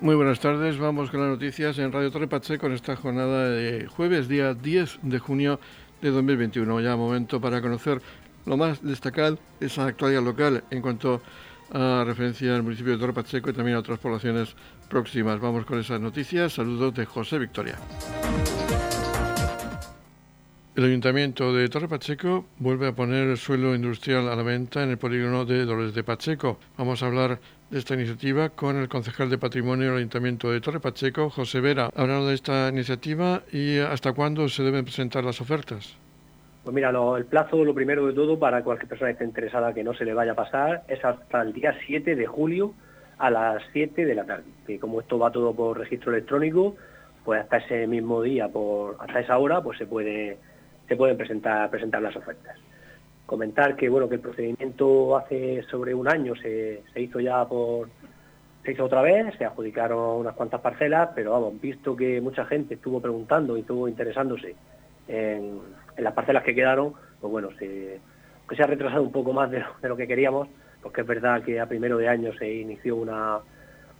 Muy buenas tardes, vamos con las noticias en Radio Torre Pacheco en esta jornada de jueves, día 10 de junio de 2021. Ya momento para conocer lo más destacado de esa actualidad local en cuanto a referencia al municipio de Torre Pacheco y también a otras poblaciones próximas. Vamos con esas noticias. Saludos de José Victoria. El Ayuntamiento de Torre Pacheco vuelve a poner el suelo industrial a la venta en el polígono de Dolores de Pacheco. Vamos a hablar de esta iniciativa con el concejal de Patrimonio del Ayuntamiento de Torre Pacheco, José Vera. Hablando de esta iniciativa y hasta cuándo se deben presentar las ofertas. Pues mira, el plazo, lo primero de todo, para cualquier persona que esté interesada que no se le vaya a pasar, es hasta el día 7 de julio a las 7 de la tarde. Que como esto va todo por registro electrónico, pues hasta ese mismo día, por hasta esa hora, pues se puede se pueden presentar presentar las ofertas. Comentar que bueno que el procedimiento hace sobre un año se, hizo ya por se hizo otra vez, se adjudicaron unas cuantas parcelas, pero vamos, visto que mucha gente estuvo preguntando y estuvo interesándose en, las parcelas que quedaron, pues bueno, se, que se ha retrasado un poco más de lo, que queríamos, porque es verdad que a primero de año se inició una,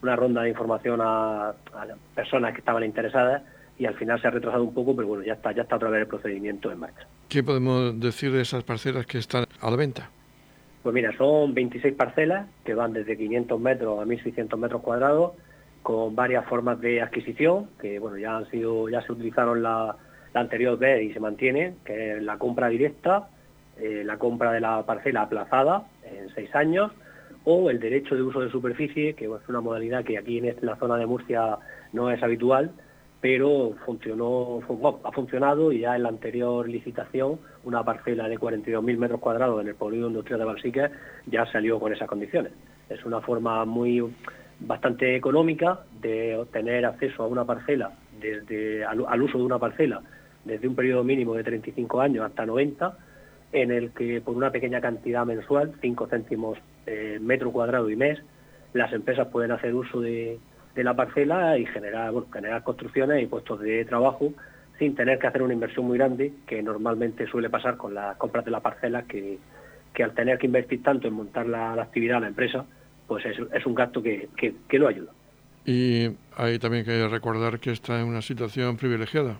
ronda de información a, a, personas que estaban interesadas y al final se ha retrasado un poco, pero bueno, ya está, ya está otra vez el procedimiento en marcha. ¿Qué podemos decir de esas parcelas que están a la venta? Pues mira, son 26 parcelas que van desde 500 metros a 1.600 metros cuadrados, con varias formas de adquisición, que bueno, ya han sido, ya se utilizaron la, anterior vez y se mantiene, que es la compra directa, eh, la compra de la parcela aplazada en seis años, o el derecho de uso de superficie, que es una modalidad que aquí en la zona de Murcia no es habitual, pero funcionó, ha funcionado y ya en la anterior licitación una parcela de 42.000 metros cuadrados en el polígono industrial de Balsique ya salió con esas condiciones. Es una forma muy bastante económica de obtener acceso a una parcela desde al, uso de una parcela desde un periodo mínimo de 35 años hasta 90 en el que por una pequeña cantidad mensual, 5 céntimos eh, metro cuadrado y mes, las empresas pueden hacer uso de, de la parcela y generar, generar construcciones y puestos de trabajo sin tener que hacer una inversión muy grande, que normalmente suele pasar con las compras de la parcela, que, al tener que invertir tanto en montar la, actividad de la empresa, pues es, un gasto que, que, lo ayuda. Y hay también que recordar que está en una situación privilegiada.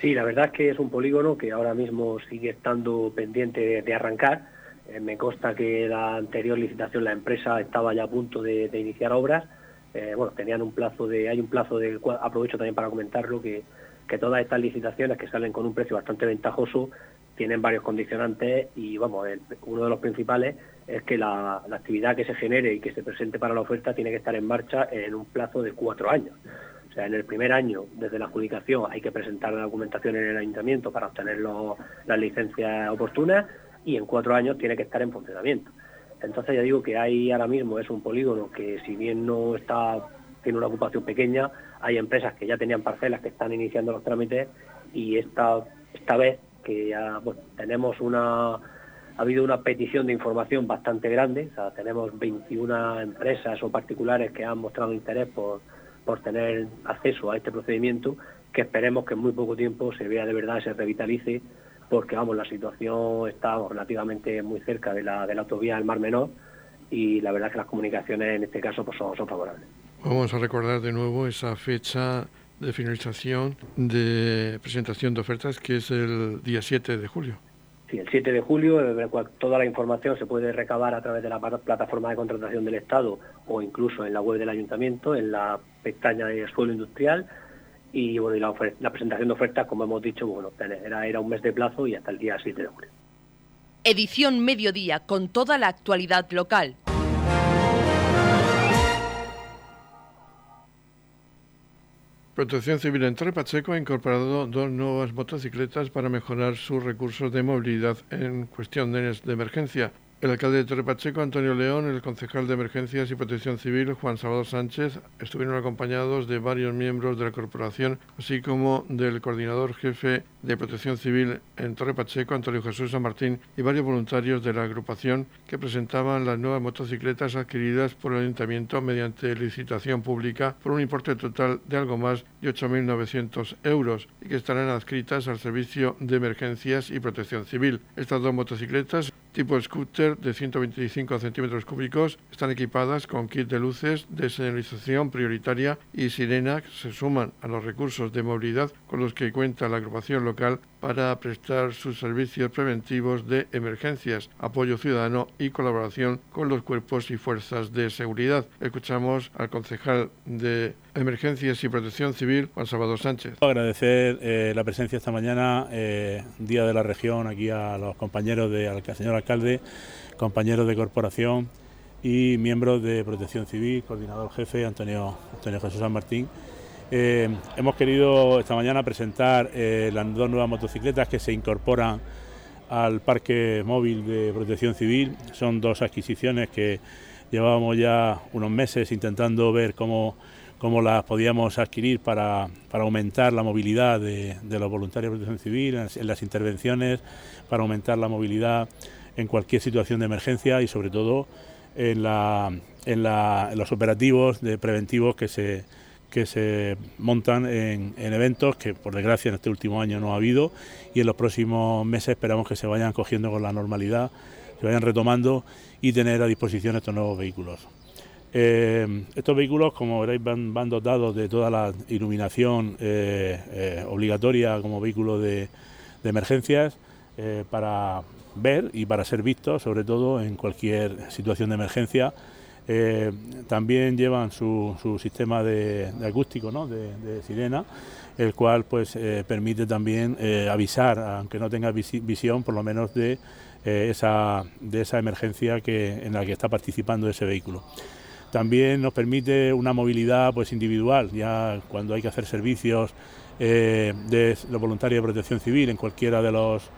Sí, la verdad es que es un polígono que ahora mismo sigue estando pendiente de, arrancar. Eh, me consta que la anterior licitación la empresa estaba ya a punto de iniciar obras eh, bueno, tenían un plazo de, hay un plazo cual aprovecho también para comentarlo, que, que todas estas licitaciones que salen con un precio bastante ventajoso tienen varios condicionantes y vamos, uno de los principales es que la, actividad que se genere y que se presente para la oferta tiene que estar en marcha en un plazo de cuatro años. O sea, en el primer año, desde la adjudicación, hay que presentar la documentación en el ayuntamiento para obtener las licencias oportunas y en cuatro años tiene que estar en funcionamiento. Entonces ya digo que hay ahora mismo es un polígono que si bien no está tiene una ocupación pequeña, hay empresas que ya tenían parcelas que están iniciando los trámites y esta esta vez que ya tenemos una ha habido una petición de información bastante grande, tenemos 21 empresas o particulares que han mostrado interés por, por tener acceso a este procedimiento, que esperemos que en muy poco tiempo se vea de verdad, se revitalice porque vamos, la situación está relativamente muy cerca de la, de la autovía del Mar Menor y la verdad es que las comunicaciones en este caso pues son, favorables. Vamos a recordar de nuevo esa fecha de finalización de presentación de ofertas que es el día 7 de julio. Sí, el 7 de julio, toda la información se puede recabar a través de la plataforma de contratación del Estado o incluso en la web del Ayuntamiento, en la pestaña de suelo industrial y bueno la, presentación de ofertas, como hemos dicho, bueno, era, era un mes de plazo y hasta el día 7 de julio. Edición Mediodía con toda la actualidad local. Protección Civil en Torre Pacheco ha incorporado dos nuevas motocicletas para mejorar sus recursos de movilidad en cuestiones de emergencia. El alcalde de Torre Pacheco, Antonio León, el concejal de Emergencias y Protección Civil, Juan Salvador Sánchez, estuvieron acompañados de varios miembros de la corporación, así como del coordinador jefe de Protección Civil en Torre Pacheco, Antonio Jesús San Martín, y varios voluntarios de la agrupación que presentaban las nuevas motocicletas adquiridas por el Ayuntamiento mediante licitación pública por un importe total de algo más de 8.900 euros y que estarán adscritas al Servicio de Emergencias y Protección Civil. Estas dos motocicletas tipo scooter de 125 centímetros cúbicos. Están equipadas con kit de luces de señalización prioritaria y sirena que se suman a los recursos de movilidad con los que cuenta la agrupación local para prestar sus servicios preventivos de emergencias, apoyo ciudadano y colaboración con los cuerpos y fuerzas de seguridad. Escuchamos al concejal de Emergencias y Protección Civil, Juan Salvador Sánchez. Agradecer eh, la presencia esta mañana, eh, Día de la Región, aquí a los compañeros de, al señor alcalde, compañeros de corporación y miembros de Protección Civil, coordinador jefe Antonio, Antonio Jesús San Martín eh, hemos querido esta mañana presentar eh, las dos nuevas motocicletas que se incorporan al parque móvil de protección civil. Son dos adquisiciones que llevábamos ya unos meses intentando ver cómo, cómo las podíamos adquirir para, aumentar la movilidad de, los voluntarios de protección civil en las, intervenciones, para aumentar la movilidad en cualquier situación de emergencia y sobre todo en, en los operativos de preventivos que se que se montan en, eventos que por desgracia en este último año no ha habido y en los próximos meses esperamos que se vayan cogiendo con la normalidad, se vayan retomando y tener a disposición estos nuevos vehículos. Eh, estos vehículos, como veréis, van, dotados de toda la iluminación eh, eh, obligatoria como vehículo de, de emergencias para ver y para ser vistos, sobre todo en cualquier situación de emergencia eh, también llevan su, sistema de, acústico, ¿no? de, sirena, el cual pues eh, permite también eh, avisar, aunque no tenga visión, por lo menos de esa, de esa emergencia que, en la que está participando ese vehículo. También nos permite una movilidad pues individual, ya cuando hay que hacer servicios de los voluntarios de protección civil en cualquiera de los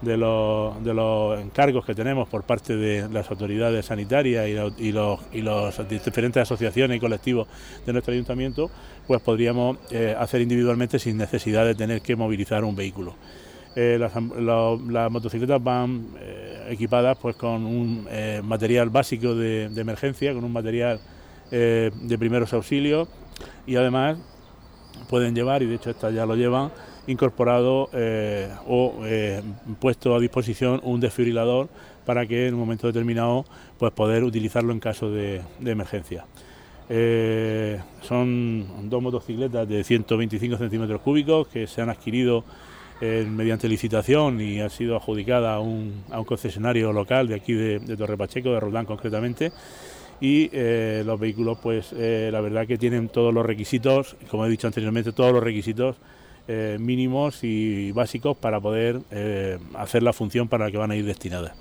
de los, de los encargos que tenemos por parte de las autoridades sanitarias y, los, y los diferentes asociaciones y colectivos de nuestro ayuntamiento, pues podríamos eh, hacer individualmente sin necesidad de tener que movilizar un vehículo. Eh, las, motocicletas van eh, equipadas pues con un material básico de, emergencia, con un material de primeros auxilios y además pueden llevar, y de hecho estas ya lo llevan, incorporado eh, o eh, puesto a disposición un desfibrilador para que en un momento determinado pues poder utilizarlo en caso de, emergencia. Eh, son dos motocicletas de 125 centímetros cúbicos que se han adquirido mediante licitación y ha sido adjudicada a un, concesionario local de aquí de, Torre Pacheco, de Roldán concretamente. Y los vehículos, pues la verdad que tienen todos los requisitos, como he dicho anteriormente, todos los requisitos eh, mínimos y básicos para poder eh, hacer la función para la que van a ir destinadas.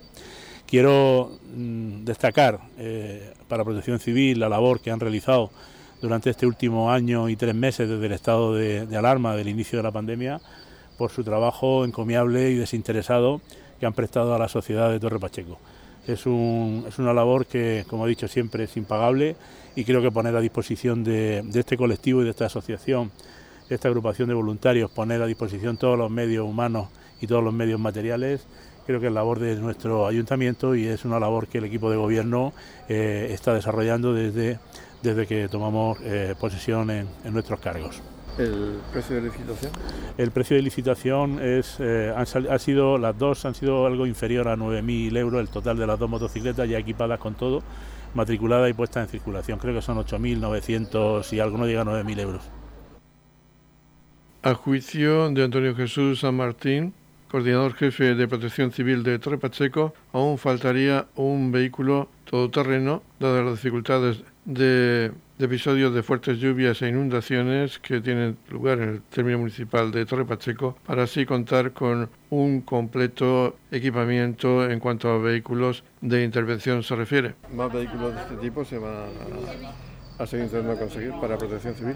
Quiero mm, destacar eh, para Protección Civil la labor que han realizado durante este último año y tres meses desde el estado de, alarma del inicio de la pandemia por su trabajo encomiable y desinteresado que han prestado a la sociedad de Torre Pacheco. Es, una labor que, como he dicho siempre, es impagable y creo que poner a disposición de este colectivo y de esta asociación esta agrupación de voluntarios poner a disposición todos los medios humanos y todos los medios materiales. Creo que es labor de nuestro ayuntamiento y es una labor que el equipo de gobierno eh, está desarrollando desde, desde que tomamos eh, posesión en, nuestros cargos. ¿El precio de licitación? El precio de licitación es, eh, ha sido, las dos han sido algo inferior a 9.000 euros, el total de las dos motocicletas ya equipadas con todo, matriculadas y puestas en circulación. Creo que son 8.900 y algo no llega a 9.000 euros. A juicio de Antonio Jesús San Martín, coordinador jefe de Protección Civil de Torre Pacheco, aún faltaría un vehículo todoterreno, dadas las dificultades de, episodios de fuertes lluvias e inundaciones que tienen lugar en el término municipal de Torre Pacheco, para así contar con un completo equipamiento en cuanto a vehículos de intervención se refiere. ¿Más vehículos de este tipo se van a, a seguir intentando conseguir para Protección Civil?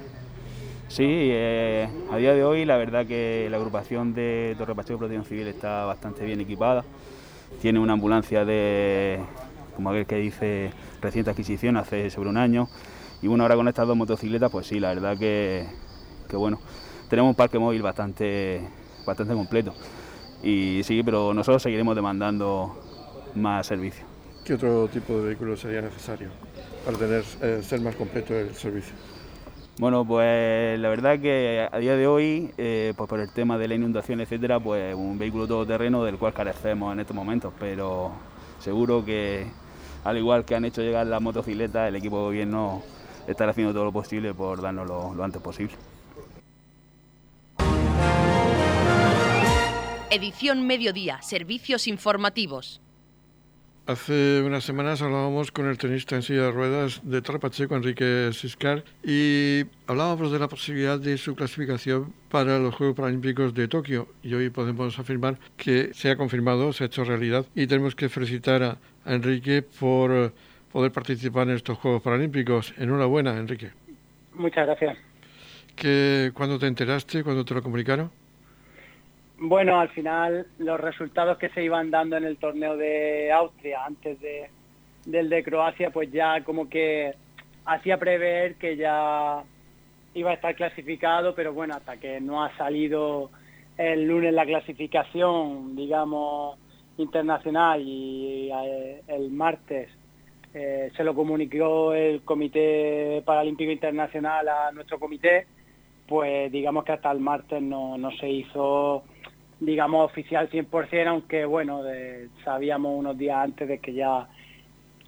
Sí, eh, a día de hoy la verdad que la agrupación de Torre Pacheco Protección Civil está bastante bien equipada. Tiene una ambulancia de, como aquel que dice, reciente adquisición hace sobre un año. Y bueno, ahora con estas dos motocicletas, pues sí, la verdad que, bueno, tenemos un parque móvil bastante, bastante completo. Y sí, pero nosotros seguiremos demandando más servicios. ¿Qué otro tipo de vehículo sería necesario para tener, eh, ser más completo el servicio? Bueno, pues la verdad que a día de hoy, eh, pues por el tema de la inundación, etcétera, pues un vehículo todoterreno del cual carecemos en estos momentos, pero seguro que al igual que han hecho llegar las motocicletas, el equipo de gobierno estará haciendo todo lo posible por darnos lo antes posible. Edición Mediodía, Servicios Informativos. Hace unas semanas hablábamos con el tenista en silla de ruedas de Trapacheco, Enrique Siscar, y hablábamos de la posibilidad de su clasificación para los Juegos Paralímpicos de Tokio. Y hoy podemos afirmar que se ha confirmado, se ha hecho realidad, y tenemos que felicitar a, Enrique por poder participar en estos Juegos Paralímpicos. Enhorabuena, Enrique. Muchas gracias. ¿Qué, ¿Cuándo te enteraste? ¿Cuándo te lo comunicaron? Bueno, al final los resultados que se iban dando en el torneo de Austria antes de, del de Croacia, pues ya como que hacía prever que ya iba a estar clasificado, pero bueno, hasta que no ha salido el lunes la clasificación, digamos, internacional y eh, el martes eh, se lo comunicó el Comité Paralímpico Internacional a nuestro comité, pues digamos que hasta el martes no, no se hizo digamos, oficial 100%, aunque bueno, sabíamos unos días antes de que ya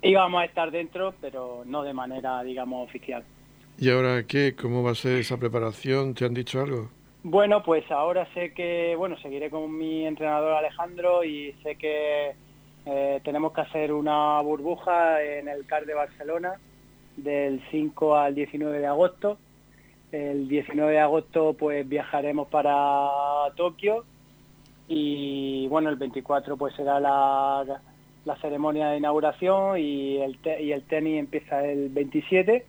íbamos a estar dentro, pero no de manera, digamos, oficial. ¿Y ahora qué? ¿Cómo va a ser esa preparación? ¿Te han dicho algo? Bueno, pues ahora sé que, bueno, seguiré con mi entrenador Alejandro y sé que eh, tenemos que hacer una burbuja en el CAR de Barcelona del 5 al 19 de agosto. El 19 de agosto pues viajaremos para Tokio y bueno, el 24 pues será la, la ceremonia de inauguración y el, y el tenis empieza el 27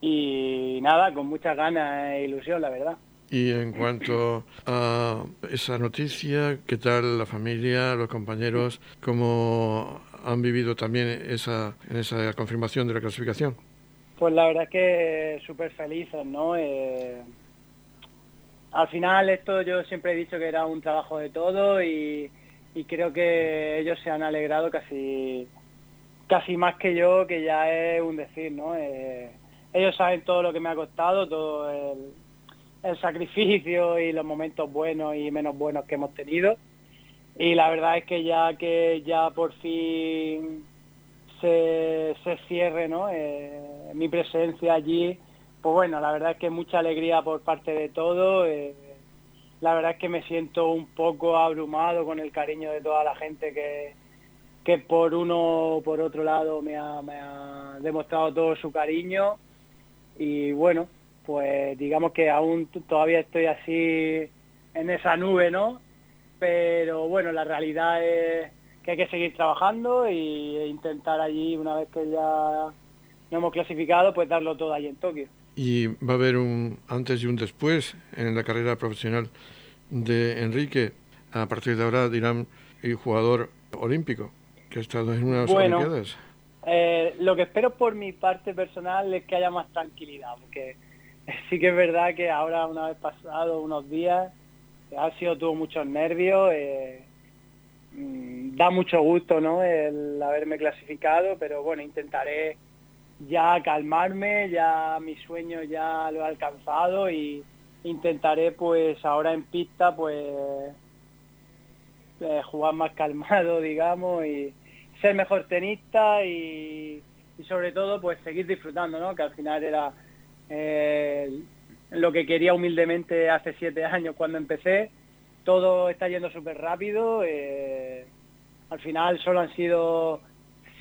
y nada, con muchas ganas e ilusión, la verdad. Y en cuanto a esa noticia, ¿qué tal la familia, los compañeros, cómo han vivido también esa, en esa confirmación de la clasificación? Pues la verdad es que súper felices, ¿no? Eh, al final esto yo siempre he dicho que era un trabajo de todo y, creo que ellos se han alegrado casi casi más que yo, que ya es un decir, ¿no? Eh, ellos saben todo lo que me ha costado, todo el, sacrificio y los momentos buenos y menos buenos que hemos tenido. Y la verdad es que ya que ya por fin se, cierre ¿no? Eh, mi presencia allí, pues bueno, la verdad es que mucha alegría por parte de todo. Eh, la verdad es que me siento un poco abrumado con el cariño de toda la gente que, que por uno o por otro lado me ha, demostrado todo su cariño. Y bueno, pues digamos que aún todavía estoy así en esa nube, ¿no? Pero bueno, la realidad es que hay que seguir trabajando e intentar allí, una vez que ya no hemos clasificado, pues darlo todo allí en Tokio y va a haber un antes y un después en la carrera profesional de Enrique. A partir de ahora dirán el jugador olímpico que ha estado en unas bueno, Olimpiadas. Eh, lo que espero por mi parte personal es que haya más tranquilidad, porque sí que es verdad que ahora, una vez pasado unos días, ha sido tuvo muchos nervios. Eh, mm, da mucho gusto ¿no? el haberme clasificado, pero bueno, intentaré ya calmarme, ya mi sueño ya lo he alcanzado y intentaré pues ahora en pista pues eh, jugar más calmado digamos y ser mejor tenista y, sobre todo pues seguir disfrutando, ¿no? que al final era eh, lo que quería humildemente hace siete años cuando empecé. Todo está yendo súper rápido. Eh, al final solo han sido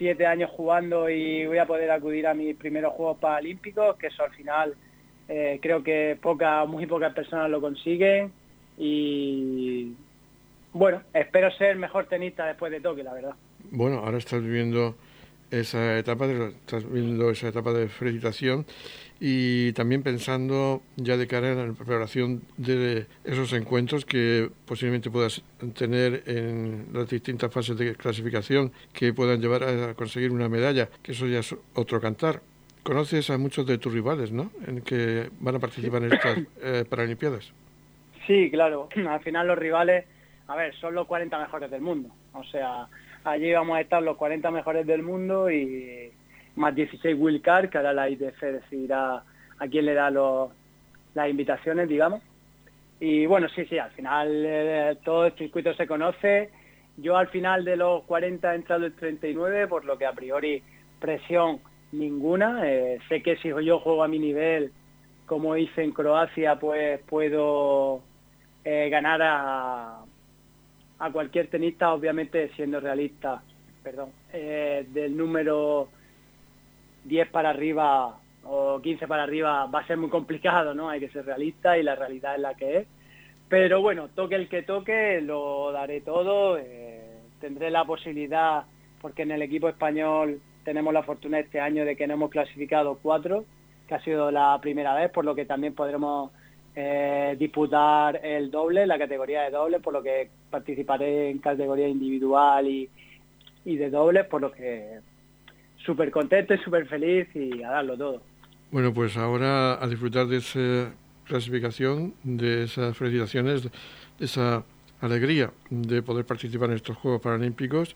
siete años jugando y voy a poder acudir a mis primeros Juegos Paralímpicos, que eso al final eh, creo que poca, muy pocas personas lo consiguen y bueno, espero ser mejor tenista después de Tokio, la verdad. Bueno, ahora estás viviendo esa etapa de, estás viendo esa etapa de felicitación y también pensando ya de cara a la preparación de esos encuentros que posiblemente puedas tener en las distintas fases de clasificación que puedan llevar a conseguir una medalla, que eso ya es otro cantar. Conoces a muchos de tus rivales, ¿no? En que van a participar en estas eh, Paralimpiadas. Sí, claro. Al final los rivales, a ver, son los 40 mejores del mundo. O sea, allí vamos a estar los 40 mejores del mundo y más 16 Card, que ahora la ITF decidirá a quién le da los, las invitaciones, digamos. Y bueno, sí, sí, al final eh, todo el circuito se conoce Yo al final de los 40 he entrado el 39, por lo que a priori presión ninguna. Eh, sé que si yo juego a mi nivel, como hice en Croacia, pues puedo eh, ganar a, a cualquier tenista, obviamente siendo realista, perdón, del número 10 para arriba o 15 para arriba va a ser muy complicado, ¿no? Hay que ser realista y la realidad es la que es. Pero bueno, toque el que toque, lo daré todo. Eh, tendré la posibilidad, porque en el equipo español tenemos la fortuna este año de que no hemos clasificado cuatro, que ha sido la primera vez, por lo que también podremos eh, disputar el doble, la categoría de doble, por lo que participaré en categoría individual y, y de doble, por lo que súper contento y súper feliz y a darlo todo. Bueno, pues ahora a disfrutar de esa clasificación, de esas felicitaciones, de esa alegría de poder participar en estos Juegos Paralímpicos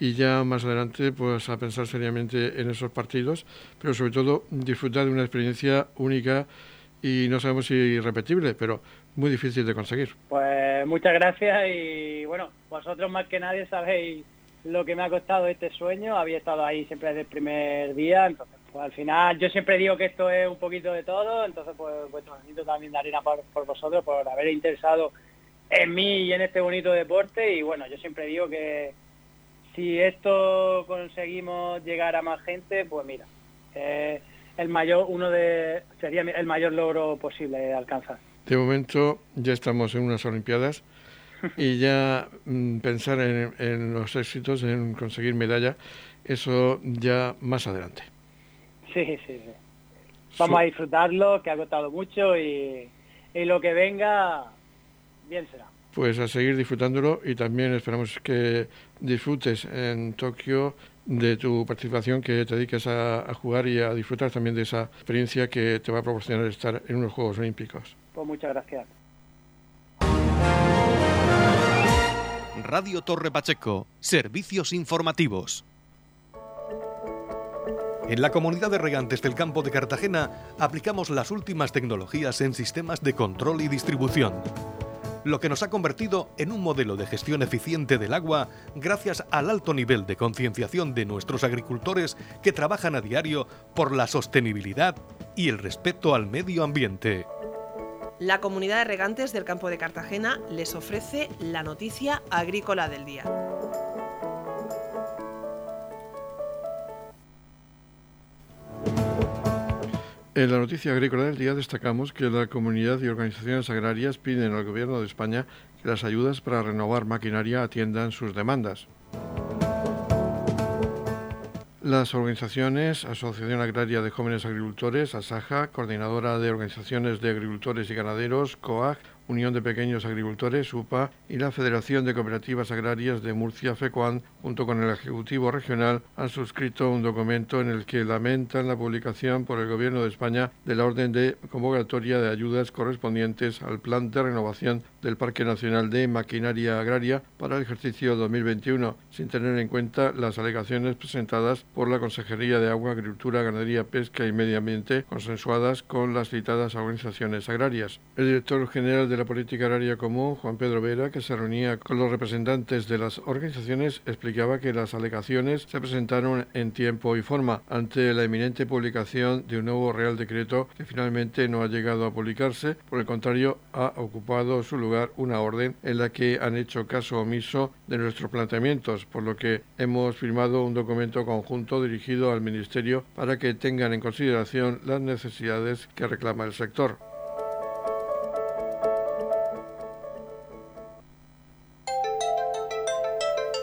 y ya más adelante pues a pensar seriamente en esos partidos, pero sobre todo disfrutar de una experiencia única y no sabemos si irrepetible, pero muy difícil de conseguir. Pues muchas gracias y bueno, vosotros más que nadie sabéis lo que me ha costado este sueño, había estado ahí siempre desde el primer día, entonces pues al final yo siempre digo que esto es un poquito de todo, entonces pues también de arena por, por vosotros, por haber interesado en mí y en este bonito deporte y bueno, yo siempre digo que si esto conseguimos llegar a más gente, pues mira, eh, el mayor, uno de, sería el mayor logro posible de alcanzar. De momento ya estamos en unas Olimpiadas y ya mm, pensar en, los éxitos, en conseguir medalla, eso ya más adelante. Sí, sí, sí. Vamos a disfrutarlo, que ha costado mucho y, y lo que venga, bien será. Pues a seguir disfrutándolo y también esperamos que disfrutes en Tokio de tu participación, que te dediques a, jugar y a disfrutar también de esa experiencia que te va a proporcionar estar en unos Juegos Olímpicos. Pues muchas gracias. Radio Torre Pacheco, servicios informativos. En la comunidad de regantes del campo de Cartagena aplicamos las últimas tecnologías en sistemas de control y distribución lo que nos ha convertido en un modelo de gestión eficiente del agua gracias al alto nivel de concienciación de nuestros agricultores que trabajan a diario por la sostenibilidad y el respeto al medio ambiente. La comunidad de regantes del campo de Cartagena les ofrece la noticia agrícola del día. En la noticia agrícola del día destacamos que la comunidad y organizaciones agrarias piden al Gobierno de España que las ayudas para renovar maquinaria atiendan sus demandas. Las organizaciones, Asociación Agraria de Jóvenes Agricultores, ASAJA, Coordinadora de Organizaciones de Agricultores y Ganaderos, COAG, Unión de Pequeños Agricultores, UPA, y la Federación de Cooperativas Agrarias de Murcia, FECOAN, junto con el Ejecutivo Regional, han suscrito un documento en el que lamentan la publicación por el Gobierno de España de la orden de convocatoria de ayudas correspondientes al Plan de Renovación del Parque Nacional de Maquinaria Agraria para el ejercicio 2021, sin tener en cuenta las alegaciones presentadas por la Consejería de Agua, Agricultura, Ganadería, Pesca y Medio Ambiente, consensuadas con las citadas organizaciones agrarias. El director general de la Política Agraria Común, Juan Pedro Vera, que se reunía con los representantes de las organizaciones, explicaba que las alegaciones se presentaron en tiempo y forma ante la eminente publicación de un nuevo Real Decreto que finalmente no ha llegado a publicarse. Por el contrario, ha ocupado su lugar una orden en la que han hecho caso omiso de nuestros planteamientos, por lo que hemos firmado un documento conjunto dirigido al Ministerio para que tengan en consideración las necesidades que reclama el sector.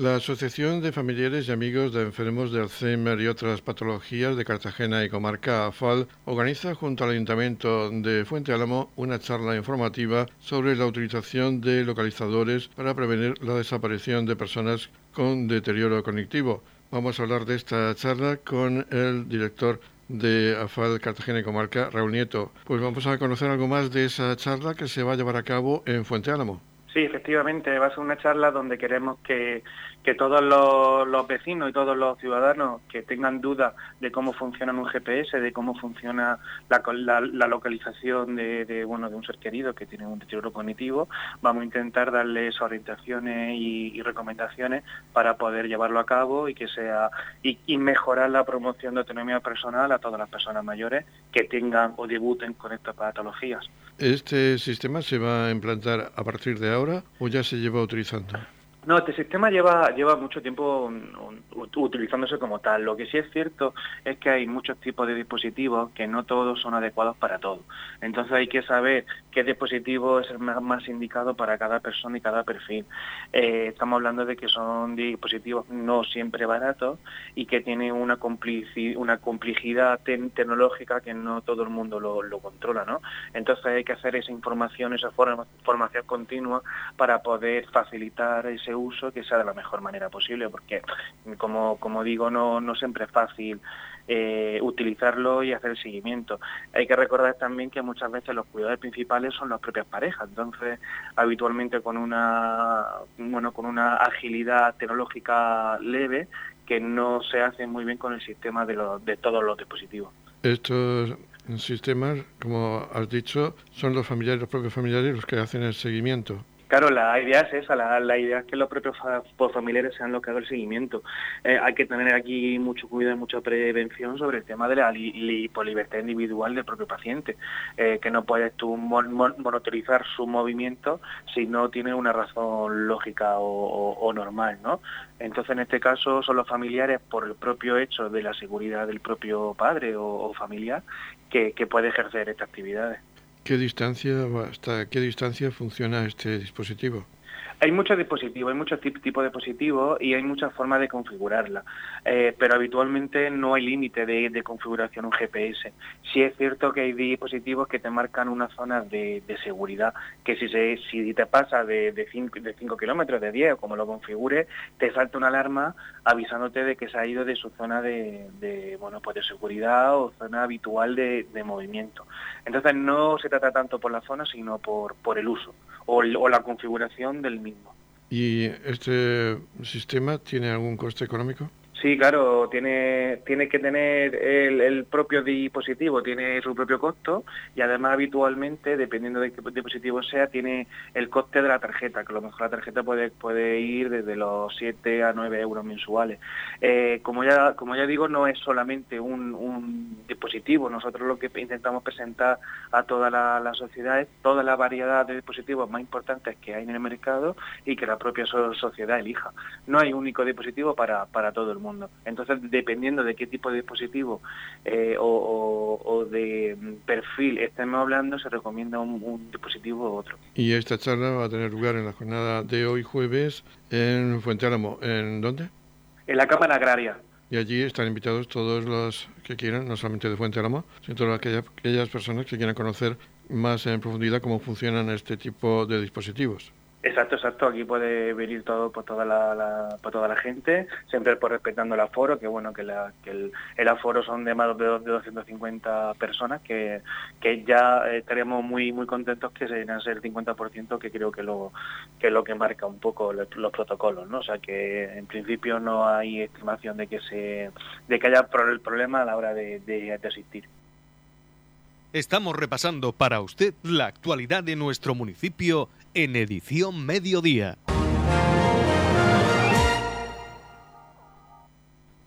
La Asociación de Familiares y Amigos de Enfermos de Alzheimer y otras patologías de Cartagena y Comarca AFAL organiza junto al Ayuntamiento de Fuente Álamo una charla informativa sobre la utilización de localizadores para prevenir la desaparición de personas con deterioro cognitivo. Vamos a hablar de esta charla con el director de AFAL Cartagena y Comarca, Raúl Nieto. Pues vamos a conocer algo más de esa charla que se va a llevar a cabo en Fuente Álamo. Sí, efectivamente, va a ser una charla donde queremos que, que todos los, vecinos y todos los ciudadanos que tengan dudas de cómo funciona un GPS, de cómo funciona la, localización de, bueno, de un ser querido que tiene un deterioro cognitivo, vamos a intentar darles orientaciones y, recomendaciones para poder llevarlo a cabo y que sea y mejorar la promoción de autonomía personal a todas las personas mayores que tengan o debuten con estas patologías. ¿Este sistema se va a implantar a partir de ahora o ya se lleva utilizando? No, este sistema lleva, lleva mucho tiempo utilizándose como tal. Lo que sí es cierto es que hay muchos tipos de dispositivos que no todos son adecuados para todo. Entonces hay que saber qué dispositivo es el más, indicado para cada persona y cada perfil. Eh, estamos hablando de que son dispositivos no siempre baratos y que tienen una, una complejidad tecnológica que no todo el mundo lo, controla. ¿no? Entonces hay que hacer esa información, esa formación continua para poder facilitar ese uso que sea de la mejor manera posible, porque como, como digo, no, no siempre es fácil eh, utilizarlo y hacer el seguimiento. Hay que recordar también que muchas veces los cuidadores principales son las propias parejas, entonces habitualmente con una, bueno, con una agilidad tecnológica leve que no se hace muy bien con el sistema de, los, de todos los dispositivos. Estos sistemas, como has dicho, son los familiares, los propios familiares los que hacen el seguimiento. Claro, la idea es esa, la, idea es que los propios familiares sean los que hagan el seguimiento. Eh, hay que tener aquí mucho cuidado y mucha prevención sobre el tema de la libertad individual del propio paciente, eh, que no puedes tú monitorizar su movimiento si no tiene una razón lógica o, normal, ¿no? Entonces, en este caso, son los familiares, por el propio hecho de la seguridad del propio padre o, familiar, que puede ejercer estas actividades. ¿Qué distancia, hasta qué distancia funciona este dispositivo? Hay muchos dispositivos, hay muchos tipos de dispositivos y hay muchas formas de configurarla, eh, pero habitualmente no hay límite de, configuración un GPS. Sí es cierto que hay dispositivos que te marcan una zona de, seguridad, que si, se, si te pasa de 5 de kilómetros, de 10 o como lo configure, te salta una alarma avisándote de que se ha ido de su zona de, bueno, pues de seguridad o zona habitual de, movimiento. Entonces no se trata tanto por la zona, sino por, por el uso o, o la configuración del mismo. ¿Y este sistema tiene algún coste económico? Sí, claro, tiene, tiene que tener el, propio dispositivo, tiene su propio costo y además habitualmente, dependiendo de qué dispositivo sea, tiene el coste de la tarjeta, que a lo mejor la tarjeta puede, puede ir desde los 7 a 9 euros mensuales. Eh, como, ya, como ya digo, no es solamente un, dispositivo, nosotros lo que intentamos presentar a toda la, sociedad es toda la variedad de dispositivos más importantes que hay en el mercado y que la propia sociedad elija. No hay un único dispositivo para, para todo el mundo. Entonces, dependiendo de qué tipo de dispositivo eh, o, de perfil estemos hablando, se recomienda un, dispositivo u otro. Y esta charla va a tener lugar en la jornada de hoy jueves en Fuente Álamo. ¿En dónde? En la Cámara Agraria. Y allí están invitados todos los que quieran, no solamente de Fuente Álamo, sino todas aquellas, aquellas personas que quieran conocer más en profundidad cómo funcionan este tipo de dispositivos. Exacto, exacto. Aquí puede venir todo por toda la, por toda la gente, siempre por respetando el aforo, que bueno, que, el, aforo son de más de, 250 personas, que, que ya estaríamos muy muy contentos que se ser el 50%, que creo que lo que es lo que marca un poco los, protocolos, ¿no? O sea que en principio no hay estimación de que se de que haya el problema a la hora de, de asistir. Estamos repasando para usted la actualidad de nuestro municipio en edición mediodía.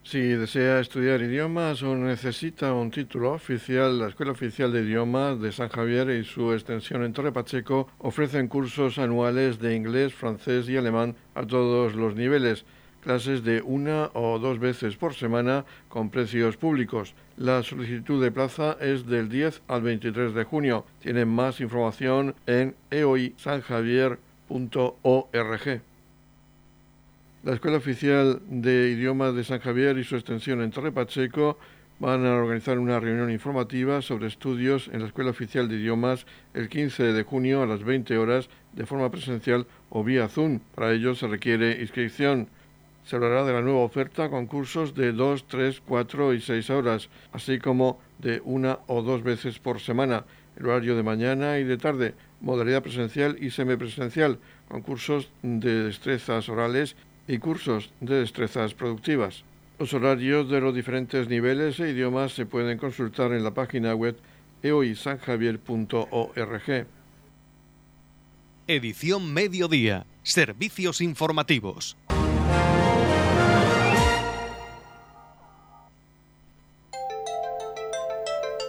Si desea estudiar idiomas o necesita un título oficial, la Escuela Oficial de Idiomas de San Javier y su extensión en Torre Pacheco ofrecen cursos anuales de inglés, francés y alemán a todos los niveles clases de una o dos veces por semana con precios públicos. La solicitud de plaza es del 10 al 23 de junio. Tienen más información en eoisanjavier.org. La Escuela Oficial de Idiomas de San Javier y su extensión en Torre Pacheco van a organizar una reunión informativa sobre estudios en la Escuela Oficial de Idiomas el 15 de junio a las 20 horas de forma presencial o vía Zoom. Para ello se requiere inscripción. Se hablará de la nueva oferta con cursos de 2, 3, 4 y 6 horas, así como de una o dos veces por semana, el horario de mañana y de tarde, modalidad presencial y semipresencial, con cursos de destrezas orales y cursos de destrezas productivas. Los horarios de los diferentes niveles e idiomas se pueden consultar en la página web eoisanjavier.org. Edición Mediodía. Servicios informativos.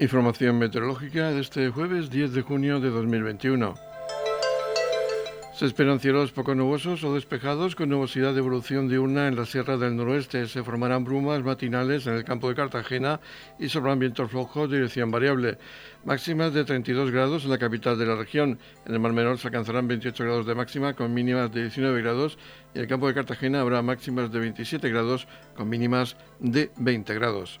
Información meteorológica de este jueves 10 de junio de 2021. Se esperan cielos poco nubosos o despejados con nubosidad de evolución diurna en la Sierra del Noroeste. Se formarán brumas matinales en el campo de Cartagena y sobrarán vientos flojos de dirección variable. Máximas de 32 grados en la capital de la región. En el Mar Menor se alcanzarán 28 grados de máxima con mínimas de 19 grados y en el campo de Cartagena habrá máximas de 27 grados con mínimas de 20 grados.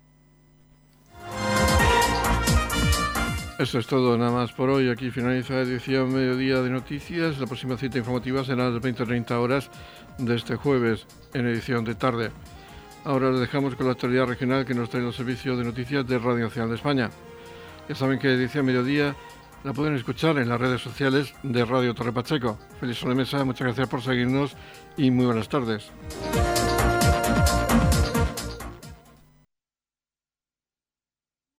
Eso es todo, nada más por hoy. Aquí finaliza la edición Mediodía de Noticias. La próxima cita informativa será a las 20-30 horas de este jueves en edición de tarde. Ahora les dejamos con la actualidad regional que nos trae los servicios de noticias de Radio Nacional de España. Ya saben que edición mediodía la pueden escuchar en las redes sociales de Radio Torre Pacheco. Feliz sobremesa, muchas gracias por seguirnos y muy buenas tardes.